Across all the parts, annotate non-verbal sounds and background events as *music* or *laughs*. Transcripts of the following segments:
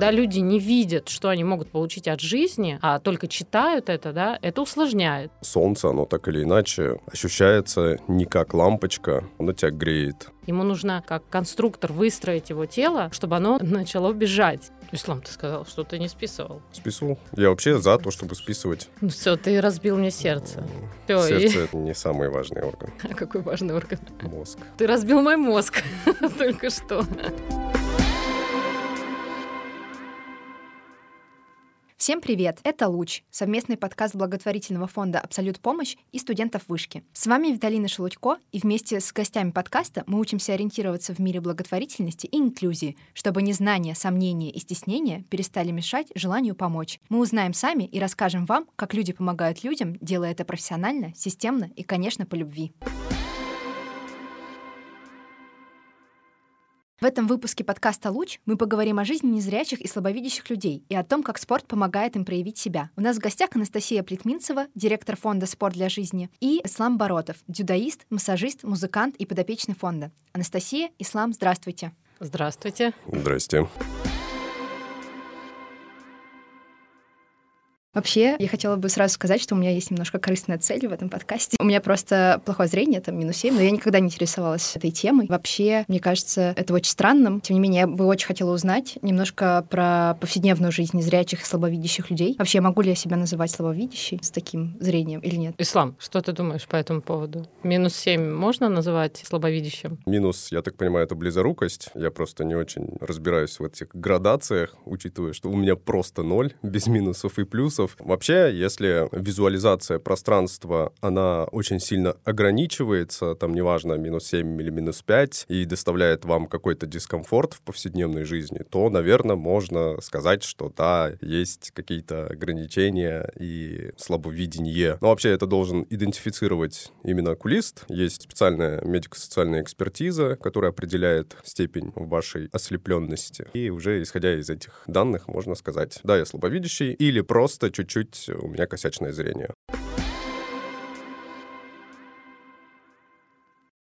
Когда люди не видят, что они могут получить от жизни, а только читают это, да, это усложняет. Солнце, оно так или иначе ощущается не как лампочка, оно тебя греет. Ему нужно, как конструктор, выстроить его тело, чтобы оно *laughs* начало бежать. Ислам, ты сказал, что ты не списывал. Списывал. Я вообще за то, чтобы списывать. Ну все, ты разбил мне сердце. Всё, и- Сердце — это не самый важный орган. *laughs* А Какой важный орган. Мозг. Ты разбил мой мозг *laughs* только что. Всем привет! Это «Луч» — совместный подкаст благотворительного фонда «Абсолют помощь» и студентов вышки. С вами Виталина Шелудько, и вместе с гостями подкаста мы учимся ориентироваться в мире благотворительности и инклюзии, чтобы незнание, сомнения и стеснения перестали мешать желанию помочь. Мы узнаем сами и расскажем вам, как люди помогают людям, делая это профессионально, системно и, конечно, по любви. В этом выпуске подкаста «Луч» мы поговорим о жизни незрячих и слабовидящих людей и о том, как спорт помогает им проявить себя. У нас в гостях Анастасия Плетминцева, директор фонда «Спорт для жизни», и Ислам Боротов, дзюдоист, массажист, музыкант и подопечный фонда. Анастасия, Ислам, здравствуйте. Здравствуйте. Здрасте. Вообще, я хотела бы сразу сказать, что у меня есть немножко корыстная цель в этом подкасте. У меня просто плохое зрение, там минус 7, но я никогда не интересовалась этой темой. Вообще, мне кажется, это очень странным. Тем не менее, я бы очень хотела узнать немножко про повседневную жизнь незрячих и слабовидящих людей. Вообще, могу ли я себя называть слабовидящей с таким зрением или нет? Ислам, что ты думаешь по этому поводу? Минус 7 можно называть слабовидящим? Минус, я так понимаю, это близорукость. Я просто не очень разбираюсь в этих градациях, учитывая, что у меня просто ноль, без минусов и плюсов. Вообще, если визуализация пространства, она очень сильно ограничивается, там неважно, минус 7 или минус 5, и доставляет вам какой-то дискомфорт в повседневной жизни, то, наверное, можно сказать, что да, есть какие-то ограничения и слабовидение. Но вообще это должен идентифицировать именно окулист. Есть специальная медико-социальная экспертиза, которая определяет степень вашей ослепленности. И уже исходя из этих данных можно сказать, да, я слабовидящий, или просто чуть-чуть у меня косячное зрение.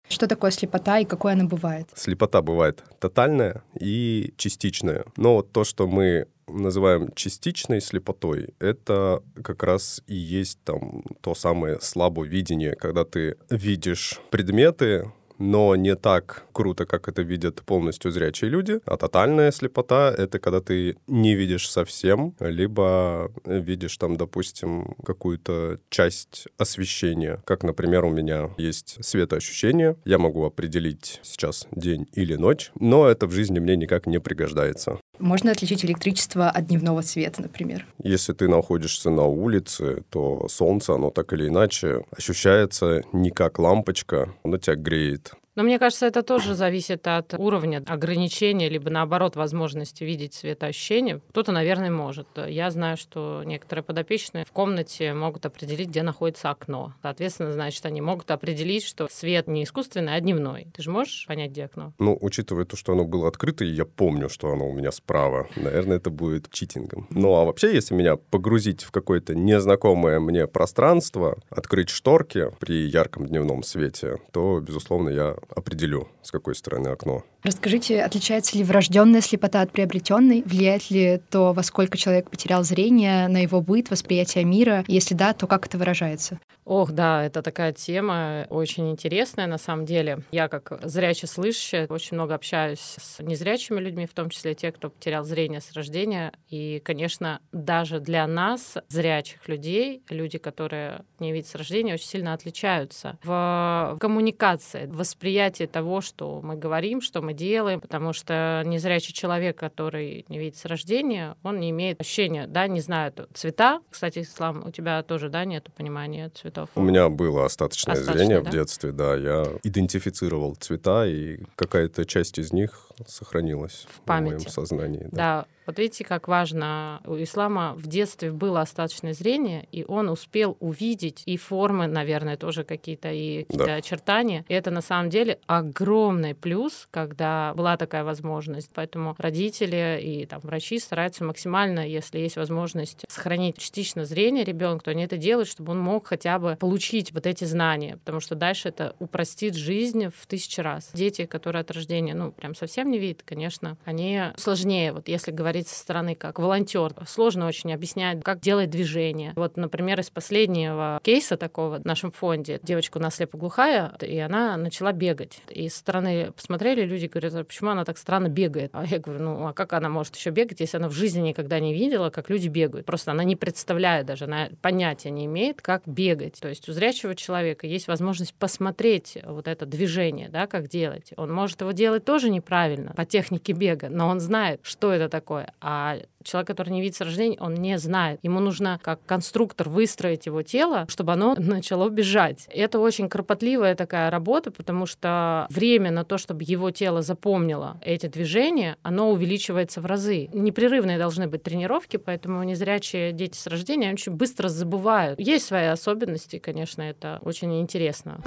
Что такое слепота и какой она бывает? Слепота бывает тотальная и частичная. Но вот то, что мы называем частичной слепотой, это как раз и есть там то самое слабовидение, когда ты видишь предметы, но не так круто, как это видят полностью зрячие люди. А тотальная слепота — это когда ты не видишь совсем, либо видишь там, допустим, какую-то часть освещения. Как, например, у меня есть светоощущение. Я могу определить сейчас день или ночь, но это в жизни мне никак не пригождается. Можно отличить электричество от дневного света, например. Если ты находишься на улице, то солнце, оно так или иначе ощущается не как лампочка, оно тебя греет. Но мне кажется, это тоже зависит от уровня ограничения, либо наоборот возможности видеть светоощущение. Кто-то, наверное, может. Я знаю, что некоторые подопечные в комнате могут определить, где находится окно. Соответственно, значит, они могут определить, что свет не искусственный, а дневной. Ты же можешь понять, где окно? Ну, учитывая то, что оно было открыто, и я помню, что оно у меня справа, наверное, это будет читингом. Ну, а вообще, если меня погрузить в какое-то незнакомое мне пространство, открыть шторки при ярком дневном свете, то, безусловно, я определю, с какой стороны окно. Расскажите, отличается ли врожденная слепота от приобретенной? Влияет ли то, во сколько человек потерял зрение, на его быт, восприятие мира? Если да, то как это выражается? Ох, да, это такая тема очень интересная на самом деле. Я как зряче слышащая очень много общаюсь с незрячими людьми, в том числе те, кто потерял зрение с рождения. И, конечно, даже для нас, зрячих людей, люди, которые не видят с рождения, очень сильно отличаются в коммуникации, в восприятии того, что мы говорим, что мы делаем, потому что незрячий человек, который не видит с рождения, он не имеет ощущения, да, не знает цвета. Кстати, Ислам, у тебя тоже, да, нету понимания цветов? У меня было остаточное, Остаточное, зрение да? в детстве, да. Я идентифицировал цвета, и какая-то часть из них сохранилась В в, моем памяти. сознании. Да. Да, вот видите, как важно. У ислама в детстве было остаточное зрение, и он успел увидеть и формы, наверное, тоже какие-то, и какие-то Да. очертания. И это на самом деле огромный плюс, когда была такая возможность. Поэтому родители и там, врачи стараются максимально, если есть возможность, сохранить частично зрение ребенка, то они это делают, чтобы он мог хотя бы получить вот эти знания, потому что дальше это упростит жизнь в тысячи раз. Дети, которые от рождения, ну, прям совсем не видят, конечно, они сложнее. Вот если говорить со стороны как волонтер. Сложно очень объяснять, как делать движение. Вот, например, из последнего кейса такого в нашем фонде девочка у нас слепоглухая, и она начала бегать. И со стороны посмотрели, люди говорят, а почему она так странно бегает? А я говорю, ну а как она может еще бегать, если она в жизни никогда не видела, как люди бегают? Просто она не представляет даже, она понятия не имеет, как бегать. То есть у зрячего человека есть возможность посмотреть вот это движение, да, как делать. Он может его делать тоже неправильно по технике бега, но он знает, что это такое. А человек, который не видит с рождения, он не знает. Ему нужно как конструктор выстроить его тело, чтобы оно *laughs* начало бежать. Это очень кропотливая такая работа, потому что время на то, чтобы его тело запомнило эти движения, оно увеличивается в разы. Непрерывные должны быть тренировки, поэтому незрячие дети с рождения очень быстро забывают. Есть свои особенности, конечно, это очень интересно.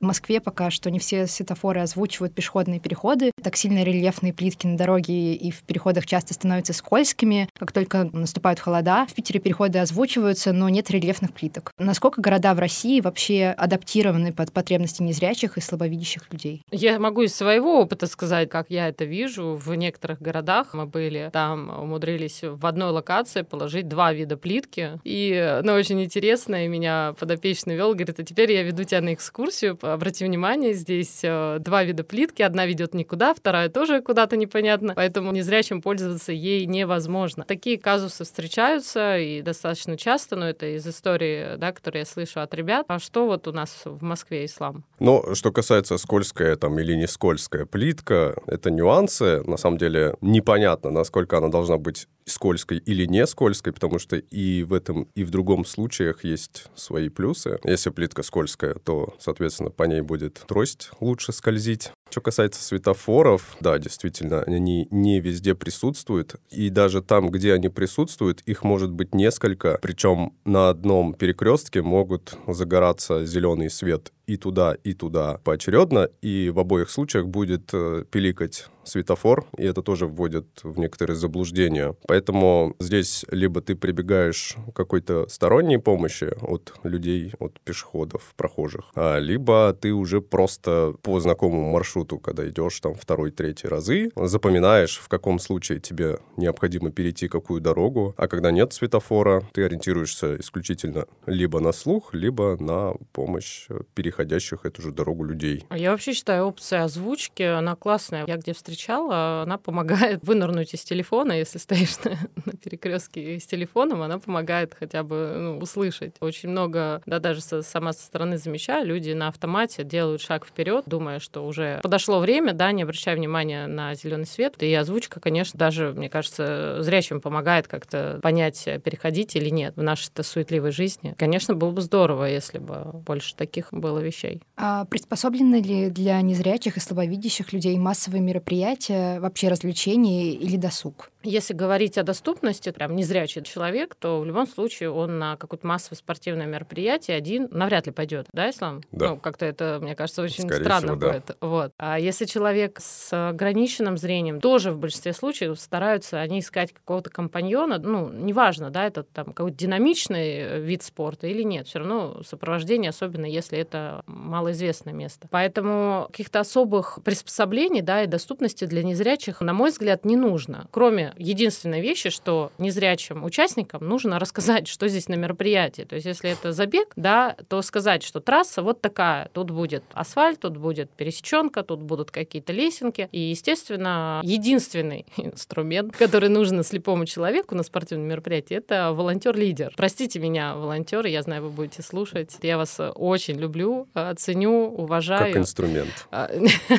В Москве пока что не все светофоры озвучивают пешеходные переходы. Так сильно рельефные плитки на дороге и в переходах часто становятся скользкими. Как только наступают холода, в Питере переходы озвучиваются, но нет рельефных плиток. Насколько города в России вообще адаптированы под потребности незрячих и слабовидящих людей? Я могу из своего опыта сказать, как я это вижу. В некоторых городах мы были, там умудрились в одной локации положить два вида плитки. И, ну, очень интересно, и меня подопечный вел, говорит, а теперь я веду тебя на экскурсию обрати внимание, здесь э, два вида плитки. Одна ведет никуда, вторая тоже куда-то непонятно. Поэтому незрячим пользоваться ей невозможно. Такие казусы встречаются и достаточно часто, но это из истории, да, которые я слышу от ребят. А что вот у нас в Москве ислам? Ну, что касается скользкая там или не скользкая плитка, это нюансы. На самом деле непонятно, насколько она должна быть скользкой или не скользкой, потому что и в этом, и в другом случаях есть свои плюсы. Если плитка скользкая, то, соответственно, по ней будет трость лучше скользить. Что касается светофоров, да, действительно, они не везде присутствуют, и даже там, где они присутствуют, их может быть несколько, причем на одном перекрестке могут загораться зеленый свет и туда, и туда поочередно, и в обоих случаях будет э, пиликать светофор, и это тоже вводит в некоторые заблуждения. Поэтому здесь либо ты прибегаешь к какой-то сторонней помощи от людей, от пешеходов, прохожих, а, либо ты уже просто по знакомому маршруту, когда идешь там второй, третий разы, запоминаешь, в каком случае тебе необходимо перейти какую дорогу, а когда нет светофора, ты ориентируешься исключительно либо на слух, либо на помощь переходящих эту же дорогу людей. А я вообще считаю опция озвучки, она классная. Я где встречала, она помогает *laughs* вынырнуть из телефона, если стоишь на, *laughs* на перекрестке с телефоном, она помогает хотя бы ну, услышать. Очень много, да, даже со, сама со стороны замечаю, люди на автомате делают шаг вперед, думая, что уже подошло время, да, не обращая внимания на зеленый свет. И озвучка, конечно, даже, мне кажется, зрячим помогает как-то понять, переходить или нет в нашей-то суетливой жизни. Конечно, было бы здорово, если бы больше таких было вещей. А приспособлены ли для незрячих и слабовидящих людей массовые мероприятия, вообще развлечения или досуг? Если говорить о доступности, прям незрячий человек, то в любом случае он на какое-то массовое спортивное мероприятие один навряд ли пойдет, да, Ислам? Да. Ну, как-то это, мне кажется, очень Скорее странно всего, да. будет. Вот. А если человек с ограниченным зрением, тоже в большинстве случаев стараются они искать какого-то компаньона, ну, неважно, да, это там какой-то динамичный э, вид спорта или нет, все равно сопровождение, особенно если это малоизвестное место. Поэтому каких-то особых приспособлений, да, и доступности для незрячих, на мой взгляд, не нужно. Кроме единственной вещи, что незрячим участникам нужно рассказать, что здесь на мероприятии. То есть, если это забег, да, то сказать, что трасса вот такая. Тут будет асфальт, тут будет пересеченка, тут будут какие-то лесенки. И, естественно, единственный *laughs* инструмент, который нужен слепому человеку на спортивном мероприятии, это волонтер-лидер. Простите меня, волонтеры, я знаю, вы будете слушать. Я вас очень люблю, ценю, уважаю. Как инструмент. А,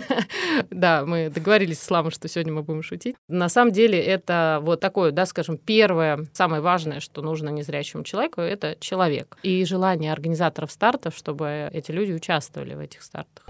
*laughs* да, мы договорились с Исламом, что сегодня мы будем шутить. На самом деле это вот такое, да, скажем, первое, самое важное, что нужно незрячему человеку, это человек. И желание организаторов стартов, чтобы эти люди участвовали в этих стартах.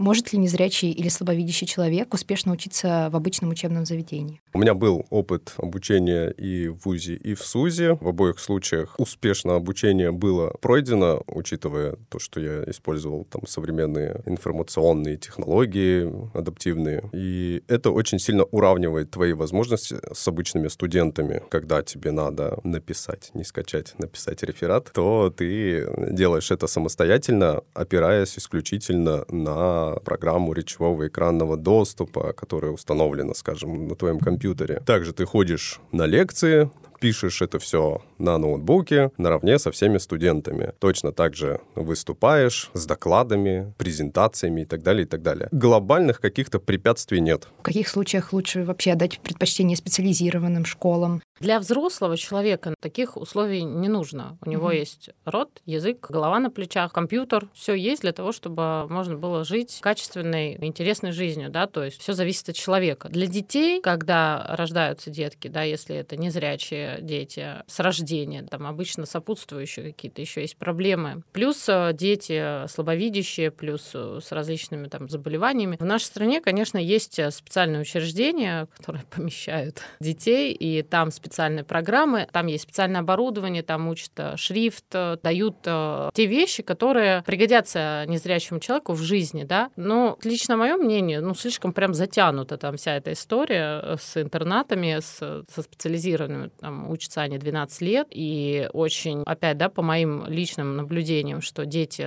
Может ли незрячий или слабовидящий человек успешно учиться в обычном учебном заведении? У меня был опыт обучения и в ВУЗе, и в СУЗе. В обоих случаях успешно обучение было пройдено, учитывая то, что я использовал там современные информационные технологии адаптивные. И это очень сильно уравнивает твои возможности с обычными студентами. Когда тебе надо написать, не скачать, написать реферат, то ты делаешь это самостоятельно, опираясь исключительно на программу речевого экранного доступа, которая установлена, скажем, на твоем компьютере. Также ты ходишь на лекции, пишешь это все на ноутбуке наравне со всеми студентами. Точно так же выступаешь с докладами, презентациями и так далее, и так далее. Глобальных каких-то препятствий нет. В каких случаях лучше вообще дать предпочтение специализированным школам? Для взрослого человека таких условий не нужно. У него mm-hmm. есть рот, язык, голова на плечах, компьютер. Все есть для того, чтобы можно было жить качественной, интересной жизнью, да, то есть все зависит от человека. Для детей, когда рождаются детки, да, если это незрячие дети с рождения, там обычно сопутствующие какие-то еще есть проблемы. Плюс э, дети слабовидящие, плюс э, с различными там заболеваниями. В нашей стране, конечно, есть э, специальные учреждения, которые *laughs* помещают детей, и там специальные программы, там есть специальное оборудование, там учат шрифт, дают те вещи, которые пригодятся незрячему человеку в жизни, да. Но лично мое мнение, ну, слишком прям затянута там вся эта история с интернатами, с, со специализированными, там, учатся они 12 лет, и очень, опять, да, по моим личным наблюдениям, что дети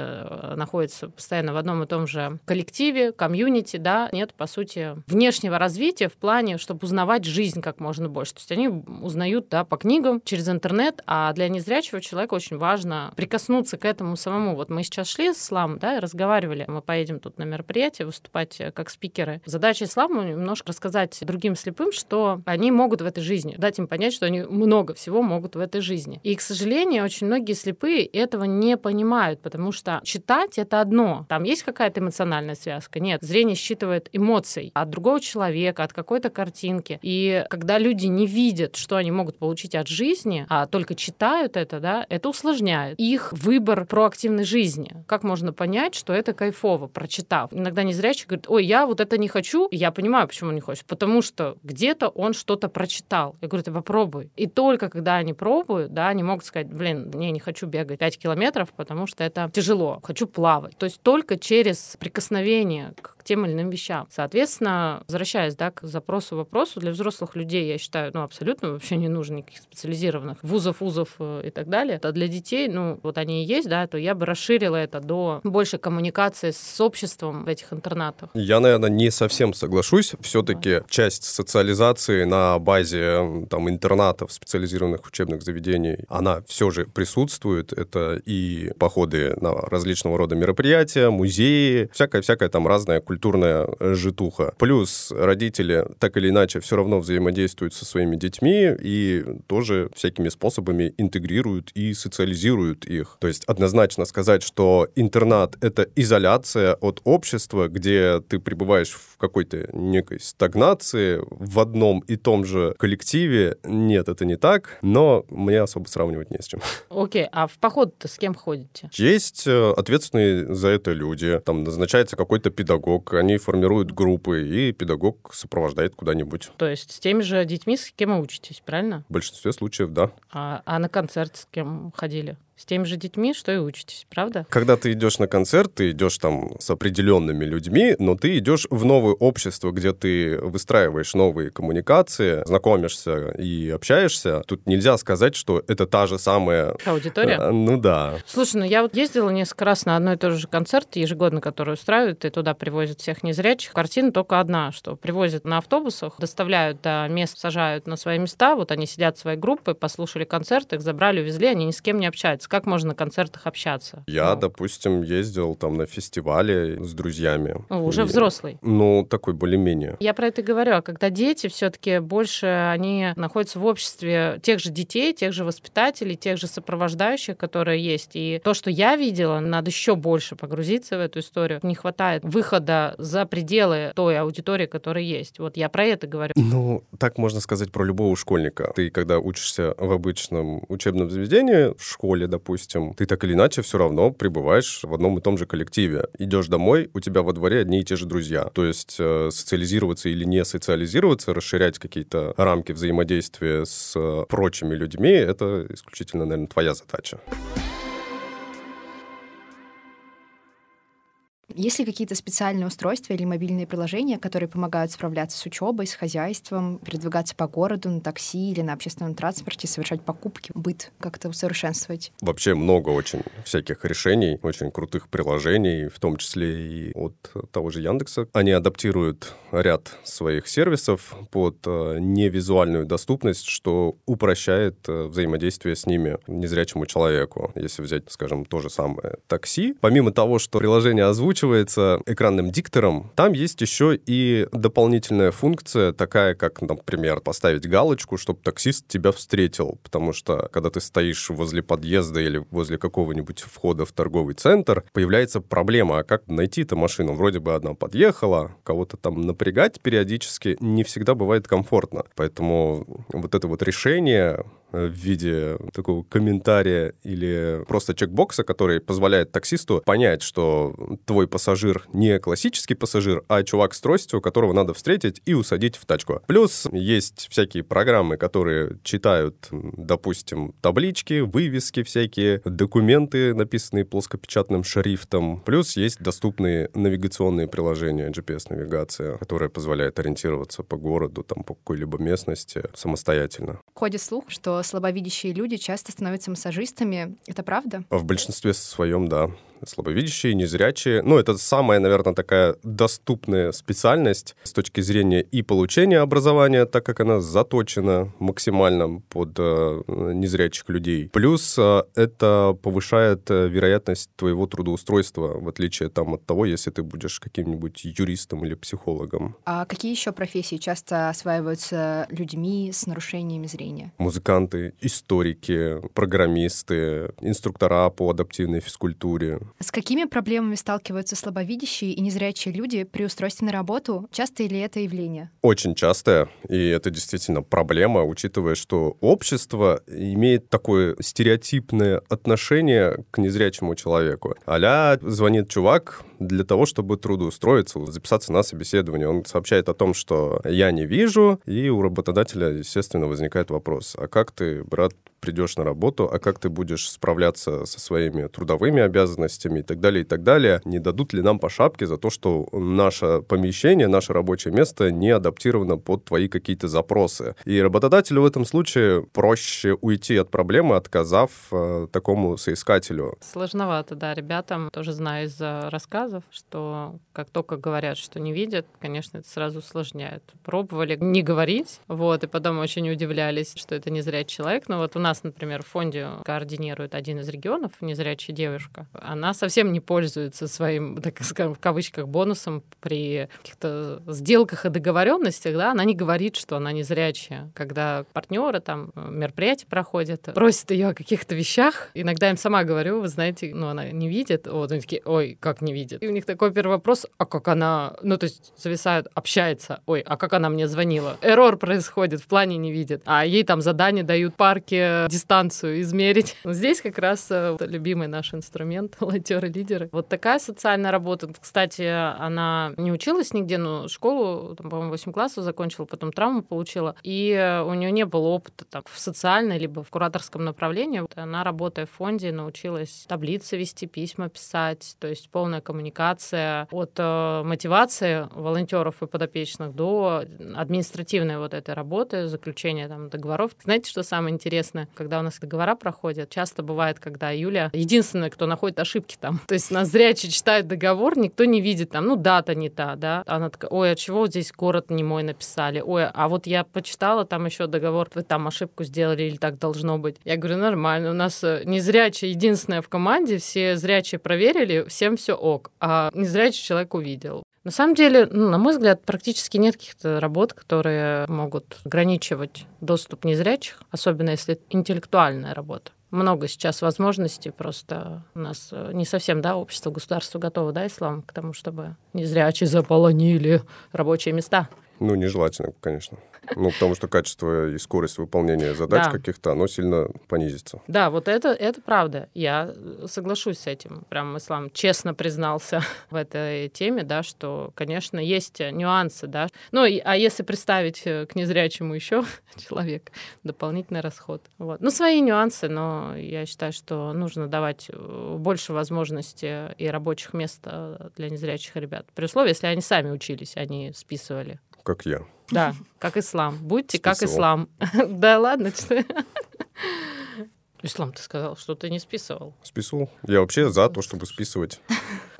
находятся постоянно в одном и том же коллективе, комьюнити, да, нет, по сути, внешнего развития в плане, чтобы узнавать жизнь как можно больше. То есть они узнают да, по книгам, через интернет, а для незрячего человека очень важно прикоснуться к этому самому. Вот мы сейчас шли с Исламом, да, и разговаривали. Мы поедем тут на мероприятие выступать э, как спикеры. Задача Ислама немножко рассказать другим слепым, что они могут в этой жизни, дать им понять, что они много всего могут в этой жизни. И, к сожалению, очень многие слепые этого не понимают, потому что читать — это одно. Там есть какая-то эмоциональная связка? Нет. Зрение считывает эмоций от другого человека, от какой-то картинки. И когда люди не видят, что они могут получить от жизни, а только читают это, да, это усложняет их выбор проактивной жизни. Как можно понять, что это кайфово, прочитав? Иногда незрячий говорит, ой, я вот это не хочу. И я понимаю, почему он не хочет. Потому что где-то он что-то прочитал. Я говорю, ты попробуй. И только когда они пробуют, да, они могут сказать, блин, не, не хочу бегать 5 километров, потому что это тяжело. Хочу плавать. То есть только через прикосновение к тем или иным вещам. Соответственно, возвращаясь да, к запросу вопросу, для взрослых людей, я считаю, ну, абсолютно вообще не нужно никаких специализированных вузов, вузов э, и так далее. А для детей, ну, вот они и есть, да, то я бы расширила это до большей коммуникации с обществом в этих интернатах. Я, наверное, не совсем соглашусь. Все-таки да. часть социализации на базе там интернатов, специализированных учебных заведений, она все же присутствует. Это и походы на различного рода мероприятия, музеи, всякая-всякая там разная культура культурная житуха. Плюс родители так или иначе все равно взаимодействуют со своими детьми и тоже всякими способами интегрируют и социализируют их. То есть однозначно сказать, что интернат — это изоляция от общества, где ты пребываешь в какой-то некой стагнации в одном и том же коллективе. Нет, это не так, но мне особо сравнивать не с чем. *laughs* Окей, okay, а в поход-то с кем ходите? Есть э, ответственные за это люди. Там назначается какой-то педагог, педагог, они формируют группы, и педагог сопровождает куда-нибудь. То есть с теми же детьми, с кем вы учитесь, правильно? В большинстве случаев, да. А, а на концерт с кем ходили? С теми же детьми, что и учитесь, правда? Когда ты идешь на концерт, ты идешь там с определенными людьми, но ты идешь в новое общество, где ты выстраиваешь новые коммуникации, знакомишься и общаешься. Тут нельзя сказать, что это та же самая... Аудитория? А, ну да. Слушай, ну я вот ездила несколько раз на одно и то же концерт ежегодно, который устраивают, и туда привозят всех незрячих. Картина только одна, что привозят на автобусах, доставляют до мест, сажают на свои места, вот они сидят в своей группой, послушали концерт, их забрали, увезли, они ни с кем не общаются как можно на концертах общаться? Я, ну. допустим, ездил там на фестивале с друзьями. О, уже и, взрослый. Ну, такой более-менее. Я про это и говорю. А когда дети все-таки больше, они находятся в обществе тех же детей, тех же воспитателей, тех же сопровождающих, которые есть. И то, что я видела, надо еще больше погрузиться в эту историю. Не хватает выхода за пределы той аудитории, которая есть. Вот я про это говорю. Ну, так можно сказать про любого школьника. Ты, когда учишься в обычном учебном заведении, в школе, допустим, ты так или иначе все равно пребываешь в одном и том же коллективе. Идешь домой, у тебя во дворе одни и те же друзья. То есть э, социализироваться или не социализироваться, расширять какие-то рамки взаимодействия с э, прочими людьми, это исключительно, наверное, твоя задача. Есть ли какие-то специальные устройства или мобильные приложения, которые помогают справляться с учебой, с хозяйством, передвигаться по городу на такси или на общественном транспорте, совершать покупки, быт как-то усовершенствовать? Вообще много очень всяких решений, очень крутых приложений, в том числе и от того же Яндекса. Они адаптируют ряд своих сервисов под э, невизуальную доступность, что упрощает э, взаимодействие с ними незрячему человеку. Если взять, скажем, то же самое такси, помимо того, что приложение озвучивает озвучивается экранным диктором. Там есть еще и дополнительная функция, такая как, например, поставить галочку, чтобы таксист тебя встретил. Потому что, когда ты стоишь возле подъезда или возле какого-нибудь входа в торговый центр, появляется проблема, а как найти эту машину? Вроде бы одна подъехала, кого-то там напрягать периодически не всегда бывает комфортно. Поэтому вот это вот решение в виде такого комментария или просто чекбокса, который позволяет таксисту понять, что твой пассажир не классический пассажир, а чувак с тростью, которого надо встретить и усадить в тачку. Плюс есть всякие программы, которые читают, допустим, таблички, вывески всякие, документы, написанные плоскопечатным шрифтом. Плюс есть доступные навигационные приложения, GPS-навигация, которая позволяет ориентироваться по городу, там, по какой-либо местности самостоятельно. Ходит слух, что слабовидящие люди часто становятся массажистами. Это правда? В большинстве своем, да слабовидящие, незрячие. Ну, это самая, наверное, такая доступная специальность с точки зрения и получения образования, так как она заточена максимально под э, незрячих людей. Плюс э, это повышает э, вероятность твоего трудоустройства, в отличие там от того, если ты будешь каким-нибудь юристом или психологом. А какие еще профессии часто осваиваются людьми с нарушениями зрения? Музыканты, историки, программисты, инструктора по адаптивной физкультуре. С какими проблемами сталкиваются слабовидящие и незрячие люди при устройстве на работу? Часто ли это явление? Очень частое, и это действительно проблема, учитывая, что общество имеет такое стереотипное отношение к незрячему человеку. Аля звонит чувак, для того, чтобы трудоустроиться, записаться на собеседование. Он сообщает о том, что я не вижу, и у работодателя, естественно, возникает вопрос, а как ты, брат, придешь на работу, а как ты будешь справляться со своими трудовыми обязанностями и так далее, и так далее. Не дадут ли нам по шапке за то, что наше помещение, наше рабочее место не адаптировано под твои какие-то запросы. И работодателю в этом случае проще уйти от проблемы, отказав э, такому соискателю. Сложновато, да, ребятам, тоже знаю из рассказов, что как только говорят, что не видят, конечно, это сразу усложняет. Пробовали не говорить, вот, и потом очень удивлялись, что это не зря человек. Но вот у нас нас, например, в фонде координирует один из регионов, незрячая девушка. Она совсем не пользуется своим, так скажем, в кавычках, бонусом при каких-то сделках и договоренностях, да, она не говорит, что она незрячая. Когда партнеры там мероприятия проходят, просят ее о каких-то вещах, иногда им сама говорю, вы знаете, ну, она не видит, вот они такие, ой, как не видит. И у них такой первый вопрос, а как она, ну, то есть зависают, общается, ой, а как она мне звонила? Эррор происходит, в плане не видит. А ей там задания дают парки дистанцию измерить. *laughs* Здесь как раз э, любимый наш инструмент, волонтеры-лидеры. Вот такая социальная работа. Кстати, она не училась нигде, но школу, там, по-моему, 8 классов закончила, потом травму получила. И э, у нее не было опыта там, в социальной либо в кураторском направлении. Вот она, работая в фонде, научилась таблицы вести, письма писать, то есть полная коммуникация от э, мотивации волонтеров и подопечных до административной вот этой работы, заключения там договоров. Знаете, что самое интересное? Когда у нас договора проходят, часто бывает, когда Юля единственная, кто находит ошибки там. *laughs* То есть нас зрячие читают договор, никто не видит там, ну, дата не та, да. Она такая, ой, а чего здесь город не мой написали? Ой, а вот я почитала там еще договор, вы там ошибку сделали или так должно быть. Я говорю, нормально, у нас э, незрячая единственная в команде, все зрячие проверили, всем все ок, а незрячий человек увидел. На самом деле, ну, на мой взгляд, практически нет каких-то работ, которые могут ограничивать доступ незрячих, особенно если интеллектуальная работа. Много сейчас возможностей, просто у нас э, не совсем, да, общество, государство готово, да, ислам, к тому, чтобы незрячие заполонили рабочие места. Ну, нежелательно, конечно. Ну, потому что качество и скорость выполнения задач Да. каких-то, оно сильно понизится. Да, вот это, это правда. Я соглашусь с этим. Прям Ислам честно признался *laughs* в этой теме, да, что, конечно, есть нюансы, да. Ну, и- а если представить э, к незрячему еще *laughs* человек, дополнительный расход. Вот. Ну, свои нюансы, но я считаю, что нужно давать э, больше возможностей и рабочих мест э, для незрячих ребят. При условии, если они сами учились, они списывали. Как я. Да, как ислам. Будьте как Списывал. ислам. *laughs* Да ладно, что *laughs* Ислам, ты сказал, что ты не списывал. Списывал. Я вообще за то, чтобы списывать.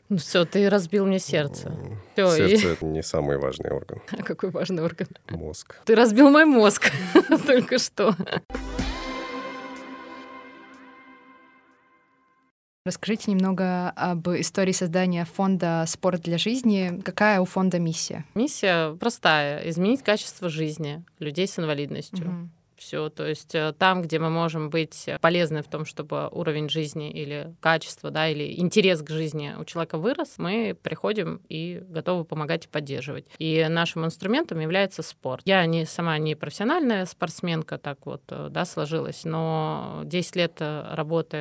Ну все, ты разбил мне сердце. Всё, и- Сердце — это не самый важный орган. *laughs* Какой важный орган. Мозг. Ты разбил мой мозг только что. Расскажите немного об истории создания фонда «Спорт для жизни». Какая у фонда миссия? Миссия простая — изменить качество жизни людей с инвалидностью. Мгм. Все, то есть э, там, где мы можем быть полезны в том, чтобы уровень жизни или качество, да, или интерес к жизни у человека вырос, мы приходим и готовы помогать и поддерживать. И нашим инструментом является спорт. Я не сама не профессиональная спортсменка, так вот, э, да, сложилось, но 10 лет э, работы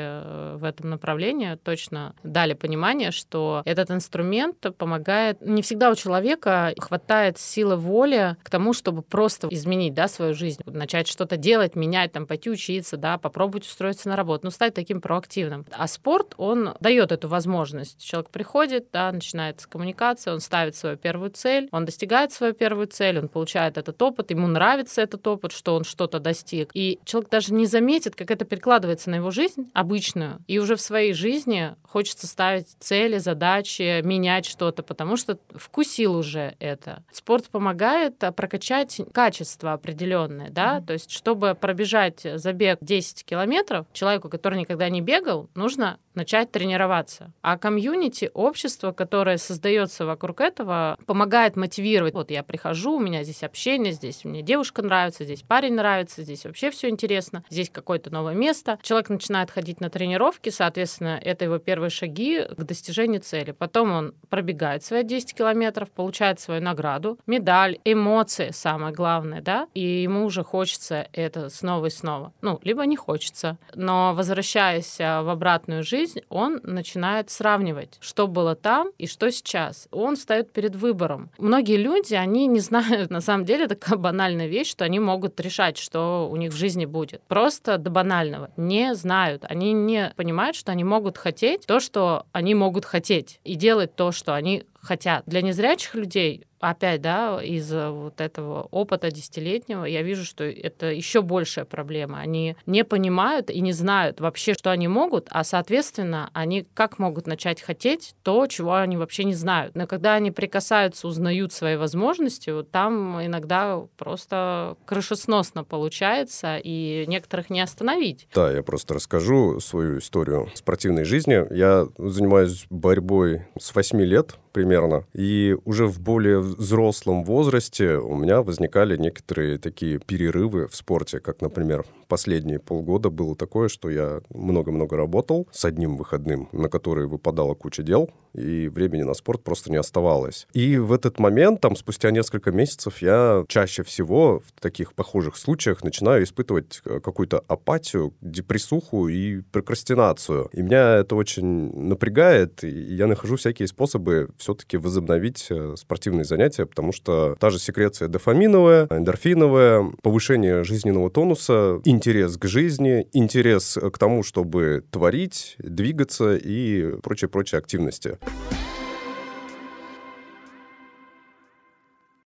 в этом направлении точно дали понимание, что этот инструмент помогает. Не всегда у человека хватает силы воли к тому, чтобы просто изменить, да, свою жизнь, начать что-то делать, менять, там, пойти учиться, да, попробовать устроиться на работу, ну, стать таким проактивным. А спорт, он дает эту возможность. Человек приходит, да, начинается коммуникация, он ставит свою первую цель, он достигает свою первую цель, он получает этот опыт, ему нравится этот опыт, что он что-то достиг. И человек даже не заметит, как это перекладывается на его жизнь обычную. И уже в своей жизни хочется ставить цели, задачи, менять что-то, потому что вкусил уже это. Спорт помогает а, прокачать качество определенное, да, то есть чтобы пробежать забег 10 километров, человеку, который никогда не бегал, нужно начать тренироваться. А комьюнити, общество, которое создается вокруг этого, помогает мотивировать. Вот я прихожу, у меня здесь общение, здесь мне девушка нравится, здесь парень нравится, здесь вообще все интересно, здесь какое-то новое место. Человек начинает ходить на тренировки, соответственно, это его первые шаги к достижению цели. Потом он пробегает свои 10 километров, получает свою награду, медаль, эмоции, самое главное, да, и ему уже хочется это снова и снова. Ну, либо не хочется. Но возвращаясь а, в обратную жизнь, он начинает сравнивать, что было там и что сейчас. Он встает перед выбором. Многие люди, они не знают, *laughs* на самом деле, такая банальная вещь, что они могут решать, что у них в жизни будет. Просто до банального. Не знают. Они не понимают, что они могут хотеть то, что они могут хотеть, и делать то, что они хотят. Для незрячих людей опять, да, из вот этого опыта десятилетнего, я вижу, что это еще большая проблема. Они не понимают и не знают вообще, что они могут, а, соответственно, они как могут начать хотеть то, чего они вообще не знают. Но когда они прикасаются, узнают свои возможности, вот там иногда просто крышесносно получается, и некоторых не остановить. Да, я просто расскажу свою историю спортивной жизни. Я занимаюсь борьбой с 8 лет примерно, и уже в более взрослом возрасте у меня возникали некоторые такие перерывы в спорте, как, например, последние полгода было такое, что я много-много работал с одним выходным, на который выпадала куча дел, и времени на спорт просто не оставалось. И в этот момент, там, спустя несколько месяцев, я чаще всего в таких похожих случаях начинаю испытывать э, какую-то апатию, депрессуху и прокрастинацию. И меня это очень напрягает, и я нахожу всякие способы все-таки возобновить э, спортивные занятия, потому что та же секреция дофаминовая, эндорфиновая, повышение жизненного тонуса, интерес к жизни, интерес к тому, чтобы творить, двигаться и прочие-прочие активности.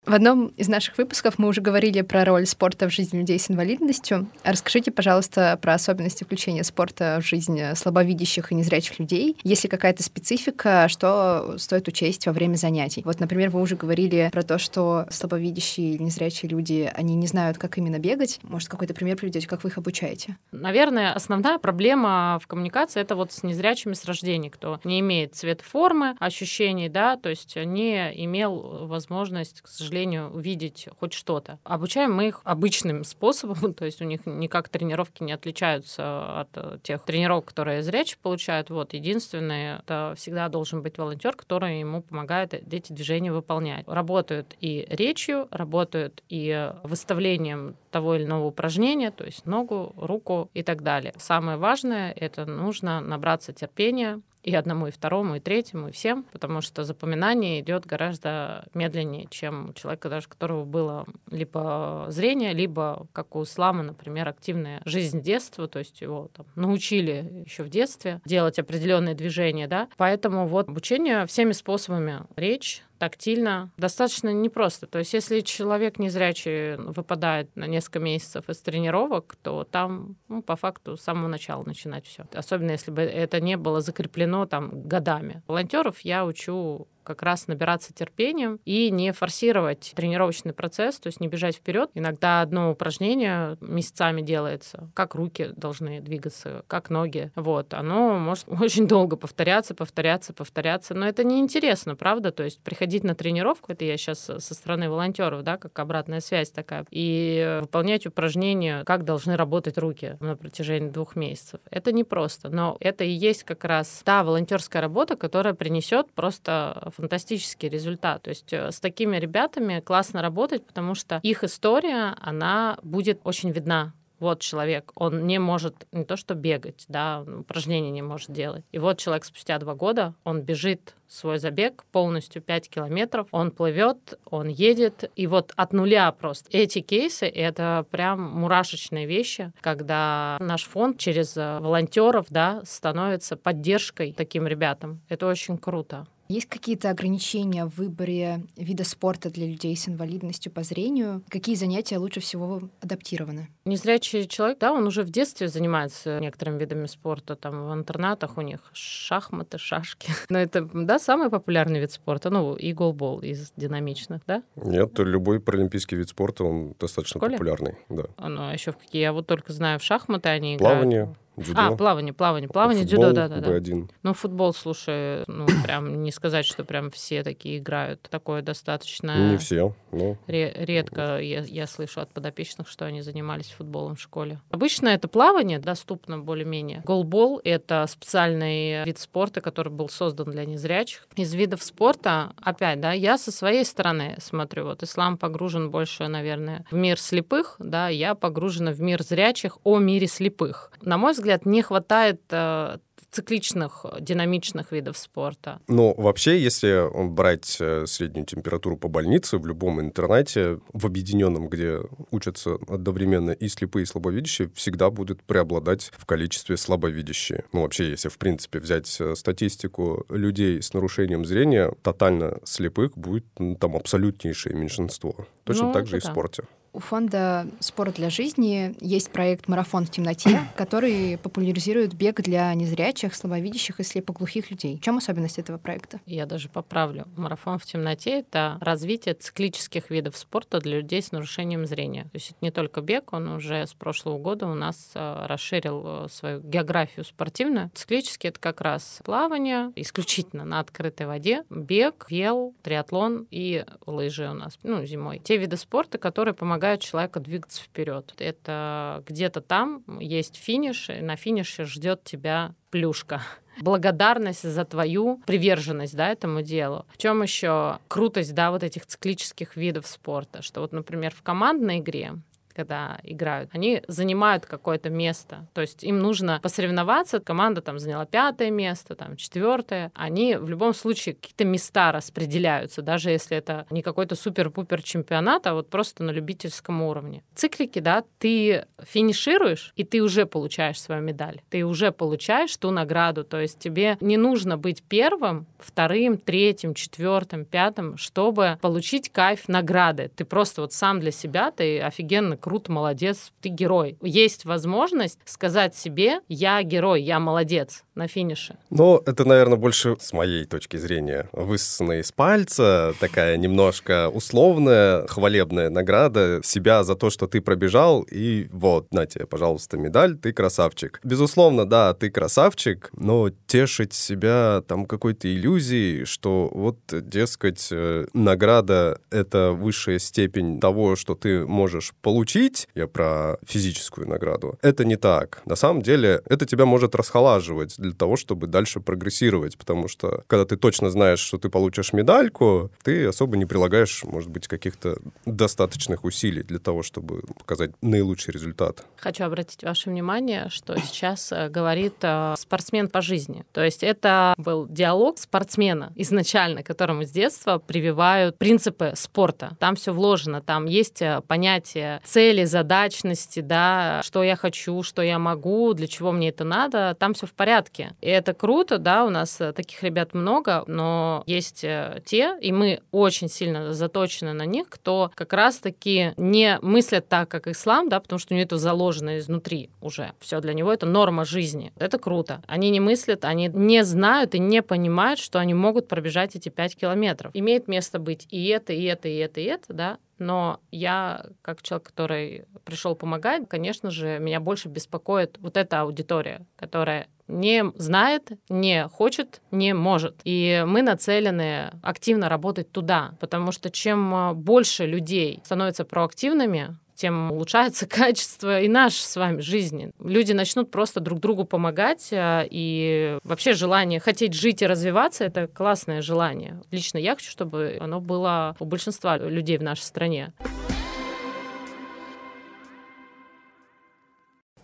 В одном из наших выпусков мы уже говорили про роль спорта в жизни людей с инвалидностью. Расскажите, пожалуйста, про особенности включения спорта в жизнь слабовидящих и незрячих людей. Есть ли какая-то специфика, что стоит учесть во время занятий? Вот, например, вы уже говорили про то, что слабовидящие или незрячие люди, они не знают, как именно бегать. Может, какой-то пример приведете, как вы их обучаете? Наверное, основная проблема в коммуникации это вот с незрячими с рождения, кто не имеет цвет формы, ощущений, да, то есть не имел возможность, к сожалению, сожалению, увидеть хоть что-то. Обучаем мы их обычным способом, *laughs* то есть у них никак тренировки не отличаются от э, тех тренировок, которые зрячие получают. Вот, единственное, это всегда должен быть волонтер, который ему помогает эти движения выполнять. Работают и речью, работают и выставлением того или иного упражнения, то есть ногу, руку и так далее. Самое важное — это нужно набраться терпения, и одному, и второму, и третьему, и всем, потому что запоминание идет гораздо медленнее, чем у человека, даже которого было либо зрение, либо, как у Слама, например, активная жизнь детства, то есть его там, научили еще в детстве делать определенные движения, да. Поэтому вот обучение всеми способами речь, тактильно, достаточно непросто. То есть если человек незрячий выпадает на несколько месяцев из тренировок, то там ну, по факту с самого начала начинать все. Особенно если бы это не было закреплено там годами. Волонтеров я учу как раз набираться терпением и не форсировать тренировочный процесс, то есть не бежать вперед. Иногда одно упражнение месяцами делается, как руки должны двигаться, как ноги. Вот, оно может *laughs* очень долго повторяться, повторяться, повторяться, но это неинтересно, правда? То есть приходить на тренировку, это я сейчас со стороны волонтеров, да, как обратная связь такая, и выполнять упражнения, как должны работать руки на протяжении двух месяцев. Это непросто, но это и есть как раз та волонтерская работа, которая принесет просто фантастический результат. То есть э, с такими ребятами классно работать, потому что их история, она будет очень видна вот человек, он не может не то что бегать, да, упражнения не может делать. И вот человек спустя два года, он бежит свой забег полностью 5 километров, он плывет, он едет, и вот от нуля просто. Эти кейсы — это прям мурашечные вещи, когда наш фонд через э, волонтеров, да, становится поддержкой таким ребятам. Это очень круто. Есть какие-то ограничения в выборе вида спорта для людей с инвалидностью по зрению? Какие занятия лучше всего адаптированы? Незрячий человек, да, он уже в детстве занимается некоторыми видами спорта. Там в интернатах у них шахматы, шашки. *laughs* Но это, да, самый популярный вид спорта. Ну, и голбол из динамичных, да? Нет, любой паралимпийский вид спорта, он достаточно популярный, да. Ну, а еще в какие? Я вот только знаю в шахматы они Плавание. играют. Дзюдо. А, плавание, плавание, плавание, футбол, дзюдо, да, да, да. B1. Ну, футбол, слушай, ну, прям не сказать, что прям все такие играют. Такое достаточно... Не все, но... Редко я, я слышу от подопечных, что они занимались футболом в школе. Обычно это плавание доступно более-менее. Голбол — это специальный вид спорта, который был создан для незрячих. Из видов спорта, опять, да, я со своей стороны смотрю. Вот ислам погружен больше, наверное, в мир слепых, да, я погружена в мир зрячих о мире слепых. На мой взгляд, взгляд, не хватает э, цикличных, динамичных видов спорта. Ну, вообще, если брать э, среднюю температуру по больнице, в любом интернате, в объединенном, где учатся одновременно и слепые, и слабовидящие, всегда будет преобладать в количестве слабовидящие. Ну, вообще, если, в принципе, взять э, статистику людей с нарушением зрения, тотально слепых будет ну, там абсолютнейшее меньшинство. Точно ну, так же и в спорте. У фонда «Спорт для жизни» есть проект «Марафон в темноте», *coughs* который популяризирует бег для незрячих, слабовидящих и слепоглухих людей. В чем особенность этого проекта? Я даже поправлю. «Марафон в темноте» — это развитие циклических видов спорта для людей с нарушением зрения. То есть это не только бег, он уже с прошлого года у нас э, расширил э, свою географию спортивную. Циклический — это как раз плавание, исключительно на открытой воде, бег, вел, триатлон и лыжи у нас, ну, зимой. Те виды спорта, которые помогают помогают человеку двигаться вперед. Это где-то там есть финиш, и на финише ждет тебя плюшка *laughs* благодарность за твою приверженность да, этому делу. В чем еще крутость да, вот этих циклических видов спорта? Что вот, например, в командной игре когда играют, они занимают какое-то место. То есть им нужно посоревноваться. Команда там заняла пятое место, там четвертое. Они в любом случае какие-то места распределяются, даже если это не какой-то супер-пупер чемпионат, а вот просто на любительском уровне. Циклики, да, ты финишируешь, и ты уже получаешь свою медаль. Ты уже получаешь ту награду. То есть тебе не нужно быть первым, вторым, третьим, четвертым, пятым, чтобы получить кайф награды. Ты просто вот сам для себя, ты офигенно круто, молодец, ты герой. Есть возможность сказать себе, я герой, я молодец на финише. Но это, наверное, больше с моей точки зрения высосанная из пальца, такая немножко условная, хвалебная награда себя за то, что ты пробежал, и вот, на тебе, пожалуйста, медаль, ты красавчик. Безусловно, да, ты красавчик, но тешить себя там какой-то иллюзией, что вот, дескать, э, награда — это высшая степень того, что ты можешь получить, я про физическую награду, это не так. На самом деле, это тебя может расхолаживать для того, чтобы дальше прогрессировать, потому что когда ты точно знаешь, что ты получишь медальку, ты особо не прилагаешь, может быть, каких-то достаточных усилий для того, чтобы показать наилучший результат. Хочу обратить ваше внимание, что сейчас э, говорит э, спортсмен по жизни. То есть это был диалог спортсмена изначально, которому с детства прививают принципы спорта. Там все вложено, там есть э, понятие цели, задачности, да, что я хочу, что я могу, для чего мне это надо, там все в порядке порядке. И это круто, да, у нас э, таких ребят много, но есть э, те, и мы очень сильно заточены на них, кто как раз-таки не мыслят так, как ислам, да, потому что у него это заложено изнутри уже. Все для него это норма жизни. Это круто. Они не мыслят, они не знают и не понимают, что они могут пробежать эти 5 километров. Имеет место быть и это, и это, и это, и это, да, но я, как человек, который пришел помогать, конечно же, меня больше беспокоит вот эта аудитория, которая не знает, не хочет, не может. И мы нацелены активно работать туда, потому что чем а, больше людей становятся проактивными, тем улучшается *laughs* качество и нашей с вами жизни. Люди начнут просто друг другу помогать, а, и вообще желание хотеть жить и развиваться — это классное желание. Лично я хочу, чтобы оно было у большинства людей в нашей стране.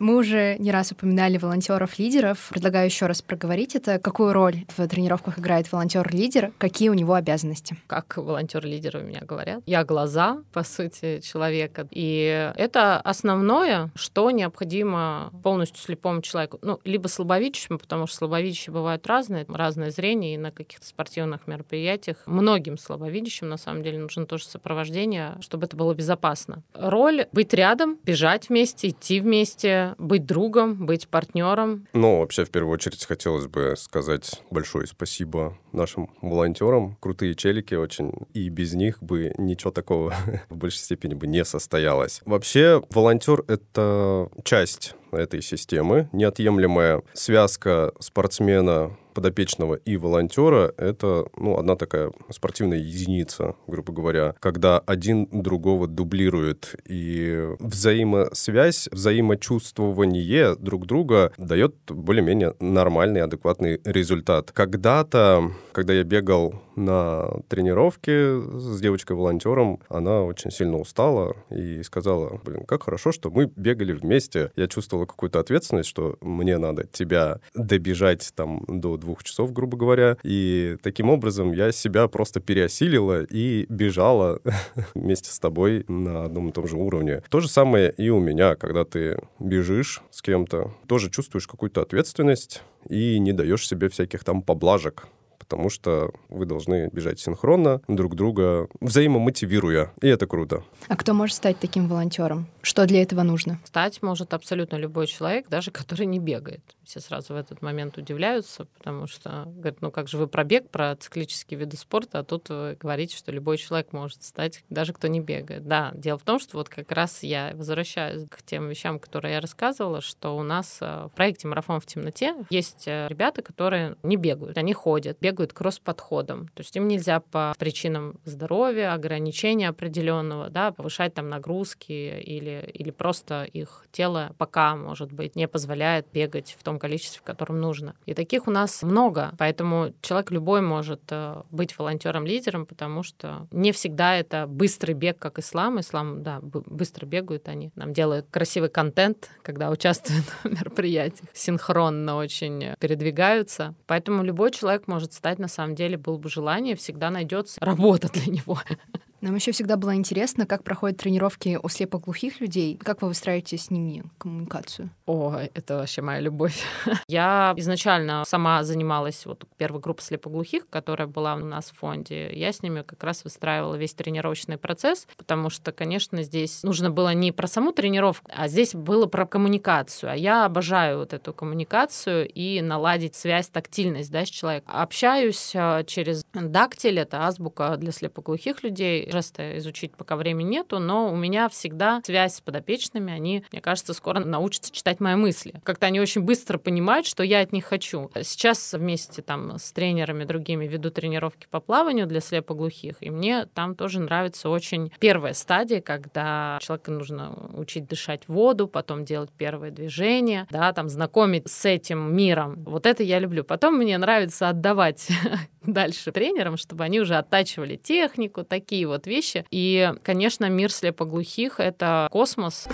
Мы уже не раз упоминали волонтеров-лидеров. Предлагаю еще раз проговорить это. Какую роль в тренировках играет волонтер-лидер? Какие у него обязанности? Как волонтер-лидер у меня говорят. Я глаза, по сути, человека. И это основное, что необходимо полностью слепому человеку. Ну, либо слабовидящему, потому что слабовидящие бывают разные, разное зрение, и на каких-то спортивных мероприятиях многим слабовидящим, на самом деле, нужно тоже сопровождение, чтобы это было безопасно. Роль — быть рядом, бежать вместе, идти вместе, быть другом, быть партнером. Ну, вообще, в первую очередь, хотелось бы сказать большое спасибо нашим волонтерам. Крутые челики очень. И без них бы ничего такого *laughs* в большей степени бы не состоялось. Вообще, волонтер — это часть этой системы, неотъемлемая связка спортсмена подопечного и волонтера — это ну, одна такая спортивная единица, грубо говоря, когда один другого дублирует. И взаимосвязь, взаимочувствование друг друга дает более-менее нормальный, адекватный результат. Когда-то, когда я бегал на тренировке с девочкой-волонтером, она очень сильно устала и сказала, блин, как хорошо, что мы бегали вместе. Я чувствовала какую-то ответственность, что мне надо тебя добежать там до двух часов, грубо говоря. И таким образом я себя просто переосилила и бежала *laughs* вместе с тобой на одном и том же уровне. То же самое и у меня, когда ты бежишь с кем-то, тоже чувствуешь какую-то ответственность и не даешь себе всяких там поблажек потому что вы должны бежать синхронно, друг друга взаимомотивируя, и это круто. А кто может стать таким волонтером? Что для этого нужно? Стать может абсолютно любой человек, даже *laughs* который не бегает. Все сразу в этот момент удивляются, потому что говорят, ну как же вы про бег, про циклические виды спорта, а тут вы говорите, что любой человек может стать, даже кто не бегает. Да, дело в том, что вот как раз я возвращаюсь к тем вещам, которые я рассказывала, что у нас э, в проекте «Марафон в темноте» есть э, ребята, которые не бегают, они ходят, бегают бегают кросс-подходом. То есть им нельзя по причинам здоровья, ограничения определенного, да, повышать там нагрузки или, или просто их тело пока, может быть, не позволяет бегать в том количестве, в котором нужно. И таких у нас много, поэтому человек любой может э, быть волонтером-лидером, потому что не всегда это быстрый бег, как ислам. Ислам, да, быстро бегают они, нам делают красивый контент, когда участвуют *laughs* в мероприятиях, синхронно очень передвигаются. Поэтому любой человек может стать на самом деле было бы желание, всегда найдется работа для него. *laughs* Нам еще всегда было интересно, как проходят тренировки у слепоглухих людей, как вы выстраиваете с ними коммуникацию? О, это вообще моя любовь. *laughs* Я изначально сама занималась вот первой группой слепоглухих, которая была у нас в фонде. Я с ними как раз выстраивала весь тренировочный процесс, потому что, конечно, здесь нужно было не про саму тренировку, а здесь было про коммуникацию. А я обожаю вот эту коммуникацию и наладить связь, тактильность да, с человеком. Общаюсь а, через дактиль, это азбука для слепоглухих людей, жесты изучить пока времени нету, но у меня всегда связь с подопечными, они, мне кажется, скоро научатся читать мои мысли. Как-то они очень быстро понимают, что я от них хочу. Сейчас вместе там с тренерами другими веду тренировки по плаванию для слепоглухих, и мне там тоже нравится очень первая стадия, когда человеку нужно учить дышать воду, потом делать первые движения, да, там знакомить с этим миром. Вот это я люблю. Потом мне нравится отдавать *laughs* дальше тренерам, чтобы они уже оттачивали технику, такие вот вещи. И, конечно, мир слепоглухих — это космос.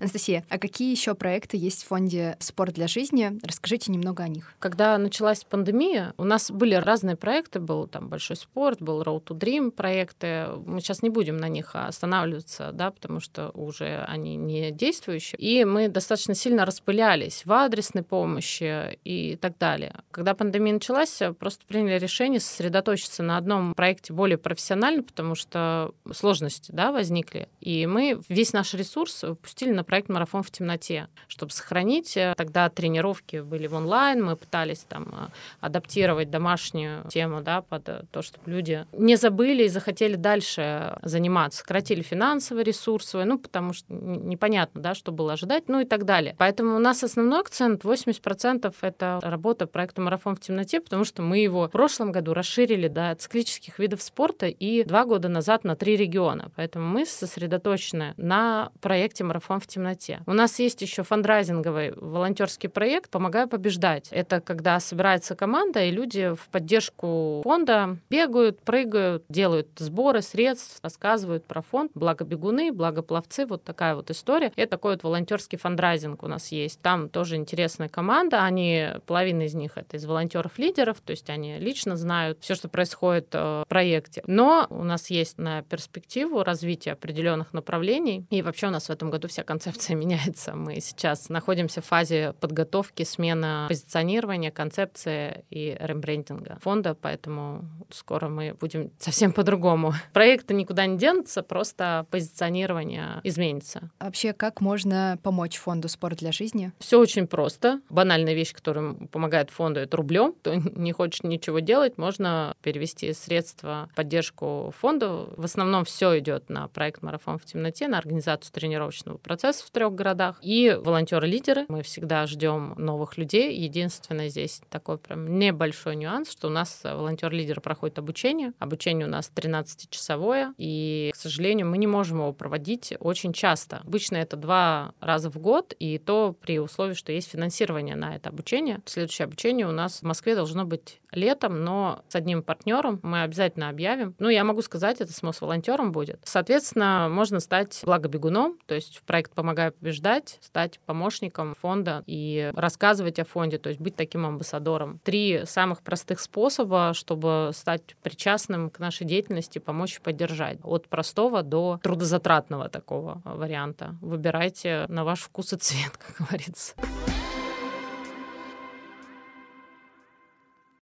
Анастасия, а какие еще проекты есть в фонде «Спорт для жизни»? Расскажите немного о них. Когда началась пандемия, у нас были разные проекты. Был там «Большой спорт», был «Road to Dream» проекты. Мы сейчас не будем на них останавливаться, да, потому что уже они не действующие. И мы достаточно сильно распылялись в адресной помощи и так далее. Когда пандемия началась, просто приняли решение сосредоточиться на одном проекте более профессионально, потому что сложности да, возникли. И мы весь наш ресурс пустили на проект «Марафон в темноте», чтобы сохранить. Э, тогда тренировки были в онлайн, мы пытались там э, адаптировать домашнюю тему да, под э, то, чтобы люди не забыли и захотели дальше заниматься. Сократили финансовый ресурс свой, ну, потому что непонятно, да, что было ожидать, ну и так далее. Поэтому у нас основной акцент 80% это работа проекта «Марафон в темноте», потому что мы его в прошлом году расширили до циклических видов спорта и два года назад на три региона. Поэтому мы сосредоточены на проекте «Марафон в темноте» темноте. У нас есть еще фандрайзинговый волонтерский проект «Помогаю побеждать». Это когда собирается команда, и люди в поддержку фонда бегают, прыгают, делают сборы средств, рассказывают про фонд. Благо бегуны, благо пловцы, вот такая вот история. Это такой вот волонтерский фандрайзинг у нас есть. Там тоже интересная команда. Они, половина из них это из волонтеров-лидеров, то есть они лично знают все, что происходит э, в проекте. Но у нас есть на перспективу развития определенных направлений. И вообще у нас в этом году вся концепция концепция *laughs* меняется. Мы сейчас находимся в фазе подготовки, смены позиционирования, концепции и рембрендинга фонда, поэтому скоро мы будем совсем по-другому. *laughs* Проекты никуда не денутся, просто позиционирование изменится. А вообще, как можно помочь фонду «Спорт для жизни»? Все очень просто. Банальная вещь, которая помогает фонду, это рублем. Кто не хочет ничего делать, можно перевести средства в поддержку фонду. В основном все идет на проект «Марафон в темноте», на организацию тренировочного процесса в трех городах. И волонтеры-лидеры. Мы всегда ждем новых людей. Единственное, здесь такой прям небольшой нюанс, что у нас волонтер-лидер проходит обучение. Обучение у нас 13-часовое, и, к сожалению, мы не можем его проводить очень часто. Обычно это два раза в год, и то при условии, что есть финансирование на это обучение. Следующее обучение у нас в Москве должно быть летом, но с одним партнером мы обязательно объявим. Ну, я могу сказать, это с волонтером будет. Соответственно, можно стать благобегуном, то есть в проект «Помогаю побеждать», стать помощником фонда и рассказывать о фонде, то есть быть таким амбассадором. Три самых простых способа, чтобы стать причастным к нашей деятельности, помочь и поддержать. От простого до трудозатратного такого варианта. Выбирайте на ваш вкус и цвет, *laughs* как говорится.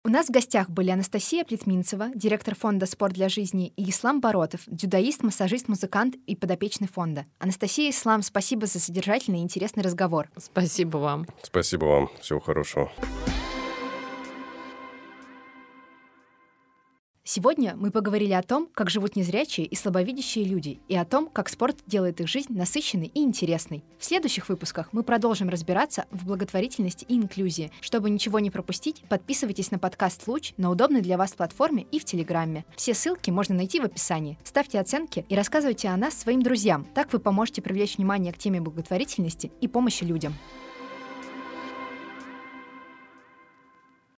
У нас в гостях были Анастасия Плетминцева, директор фонда «Спорт для жизни», и Ислам Боротов, дзюдоист, массажист, музыкант и подопечный фонда. Анастасия и Ислам, спасибо за содержательный и интересный разговор. Спасибо вам. Спасибо вам. Всего хорошего. Сегодня мы поговорили о том, как живут незрячие и слабовидящие люди, и о том, как спорт делает их жизнь насыщенной и интересной. В следующих выпусках мы продолжим разбираться в благотворительности и инклюзии. Чтобы ничего не пропустить, подписывайтесь на подкаст «Луч» на удобной для вас платформе и в Телеграме. Все ссылки можно найти в описании. Ставьте оценки и рассказывайте о нас своим друзьям. Так вы поможете привлечь внимание к теме благотворительности и помощи людям.